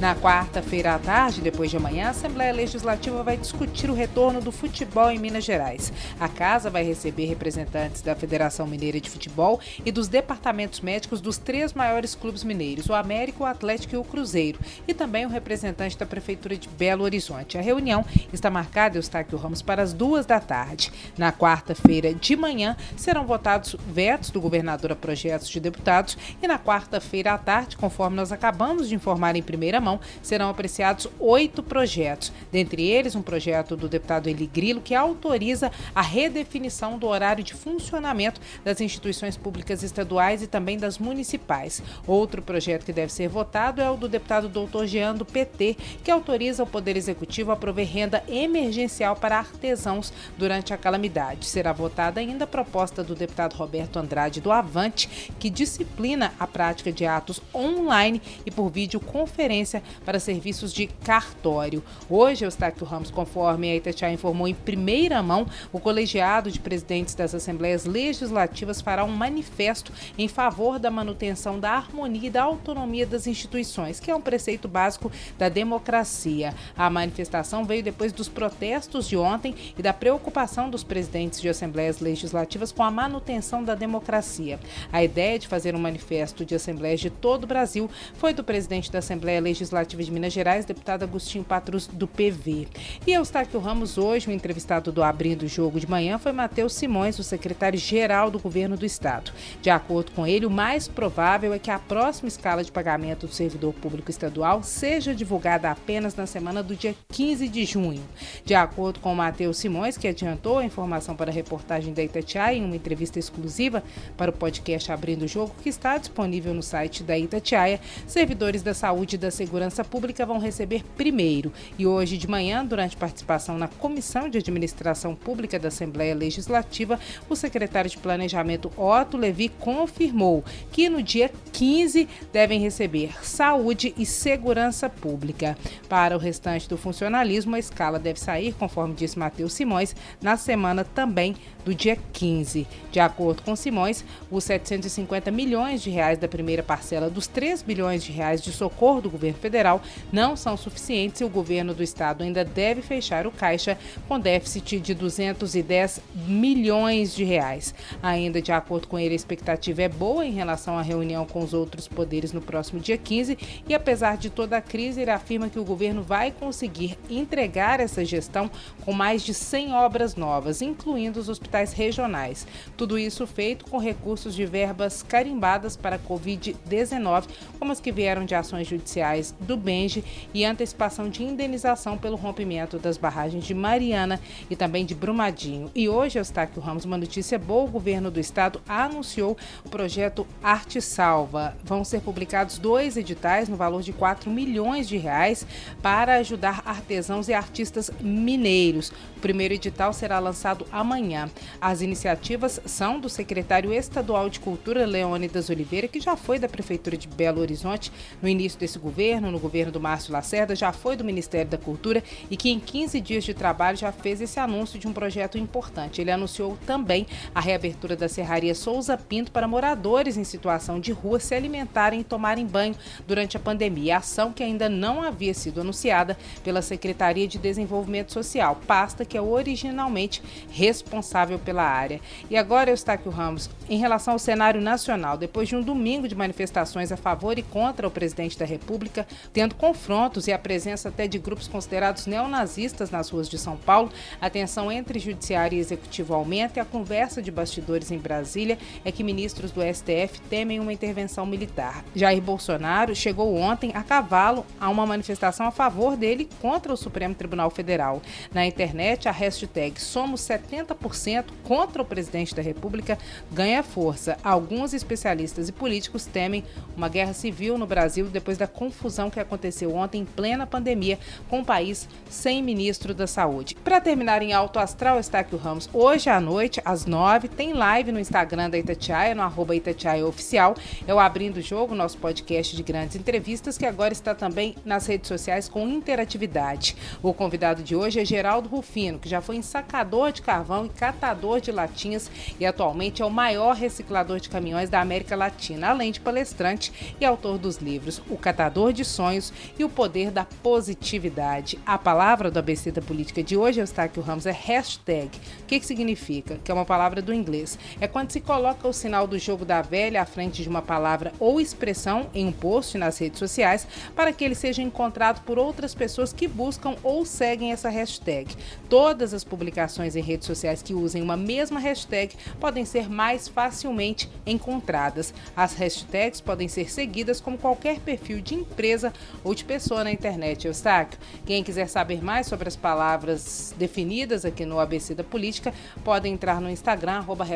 Na quarta-feira à tarde, depois de amanhã, a Assembleia Legislativa vai discutir o retorno do futebol em Minas Gerais. A casa vai receber representantes da Federação Mineira de Futebol e dos departamentos médicos dos três maiores clubes mineiros, o América, o Atlético e o Cruzeiro, e também o representante da Prefeitura de Belo Horizonte. A reunião está marcada, Eustáquio Ramos, para as duas da tarde. Na quarta-feira de manhã, serão votados vetos do governador a projetos de deputados e na quarta-feira à tarde, conforme nós acabamos de informar em primeira mão, serão apreciados oito projetos, dentre eles um projeto do deputado Eli Grilo que autoriza a redefinição do horário de funcionamento das instituições públicas estaduais e também das municipais. Outro projeto que deve ser votado é o do deputado doutor Jean do PT, que autoriza o Poder Executivo a prover renda emergencial para artesãos durante a calamidade. Será votada ainda a proposta do deputado Roberto Andrade do Avante, que disciplina a prática de atos online e por videoconferência para serviços de cartório. Hoje, Eustáquio Ramos, conforme a Itatiaia informou em primeira mão, o colegiado de presidentes das Assembleias Legislativas fará um manifesto em favor da manutenção da harmonia e da autonomia das instituições, que é um preceito básico da democracia. A manifestação veio depois dos protestos de ontem e da preocupação dos presidentes de Assembleias Legislativas com a manutenção da democracia. A ideia de fazer um manifesto de assembleias de todo o Brasil foi do presidente da Assembleia Legislativa Legislativa de Minas Gerais, deputado Agostinho Patrus, do PV. E Eustáquio Ramos, hoje, o entrevistado do Abrindo o Jogo de Manhã foi Matheus Simões, o secretário-geral do governo do Estado. De acordo com ele, o mais provável é que a próxima escala de pagamento do servidor público estadual seja divulgada apenas na semana do dia 15 de junho. De acordo com Matheus Simões, que adiantou a informação para a reportagem da Itatiaia em uma entrevista exclusiva para o podcast Abrindo o Jogo, que está disponível no site da Itatiaia, servidores da saúde e da segurança Segurança Pública vão receber primeiro. E hoje de manhã, durante participação na Comissão de Administração Pública da Assembleia Legislativa, o secretário de Planejamento Otto Levi confirmou que no dia 15 devem receber saúde e segurança pública. Para o restante do funcionalismo, a escala deve sair, conforme disse Matheus Simões, na semana também do dia 15. De acordo com Simões, os 750 milhões de reais da primeira parcela dos 3 bilhões de reais de socorro do governo federal federal não são suficientes e o governo do estado ainda deve fechar o caixa com déficit de 210 milhões de reais. Ainda de acordo com ele, a expectativa é boa em relação à reunião com os outros poderes no próximo dia 15 e apesar de toda a crise, ele afirma que o governo vai conseguir entregar essa gestão com mais de 100 obras novas, incluindo os hospitais regionais. Tudo isso feito com recursos de verbas carimbadas para a Covid-19, como as que vieram de ações judiciais do Benji e antecipação de indenização pelo rompimento das barragens de Mariana e também de Brumadinho. E hoje, Eustáquio Ramos, uma notícia boa: o governo do estado anunciou o projeto Arte Salva. Vão ser publicados dois editais no valor de 4 milhões de reais para ajudar artesãos e artistas mineiros. O primeiro edital será lançado amanhã. As iniciativas são do secretário estadual de Cultura, Leônidas Oliveira, que já foi da Prefeitura de Belo Horizonte no início desse governo no governo do Márcio Lacerda já foi do Ministério da Cultura e que em 15 dias de trabalho já fez esse anúncio de um projeto importante. Ele anunciou também a reabertura da Serraria Souza Pinto para moradores em situação de rua se alimentarem e tomarem banho durante a pandemia, ação que ainda não havia sido anunciada pela Secretaria de Desenvolvimento Social, pasta que é originalmente responsável pela área. E agora, Eustáquio Ramos, em relação ao cenário nacional, depois de um domingo de manifestações a favor e contra o presidente da República, tendo confrontos e a presença até de grupos considerados neonazistas nas ruas de São Paulo, a tensão entre judiciário e executivo aumenta e a conversa de bastidores em Brasília é que ministros do STF temem uma intervenção militar. Jair Bolsonaro chegou ontem a cavalo a uma manifestação a favor dele contra o Supremo Tribunal Federal. Na internet, a hashtag Somos 70% contra o presidente da República ganha força. Alguns especialistas e políticos temem uma guerra civil no Brasil depois da confusão que aconteceu ontem em plena pandemia, com o país sem ministro da Saúde. Para terminar em alto astral, Estáquio Ramos, hoje à noite, às nove, tem live no Instagram da Itatiaia, no arroba Itatiaia Oficial. É o Abrindo o Jogo, nosso podcast de grandes entrevistas, que agora está também nas redes sociais com interatividade. O convidado de hoje é Geraldo Rufino, que já foi ensacador de carvão e catador de latinhas e atualmente é o maior reciclador de caminhões da América Latina, além de palestrante e autor dos livros O Catador de Sonhos e O Poder da Positividade. A palavra do ABC da Política de hoje, Eustáquio Ramos, é hashtag. O que, que significa? Que é uma palavra do inglês. É quando se coloca o sinal do jogo da velha à frente de uma palavra ou expressão em um post nas redes sociais para que ele seja encontrado por outras pessoas que buscam ou seguem essa hashtag. Todas as publicações em redes sociais que usem uma mesma hashtag podem ser mais facilmente encontradas. As hashtags podem ser seguidas como qualquer perfil de empresa ou de pessoa na internet. Eustáquio, quem quiser saber mais sobre as palavras definidas aqui no ABC da Política, pode entrar no Instagram, arroba.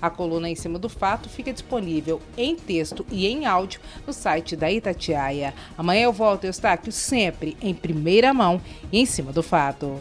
A coluna em cima do fato fica disponível em texto e em áudio no site da Itatiaia. Amanhã eu volto, Eustáquio, sempre em primeira mão e em cima do fato.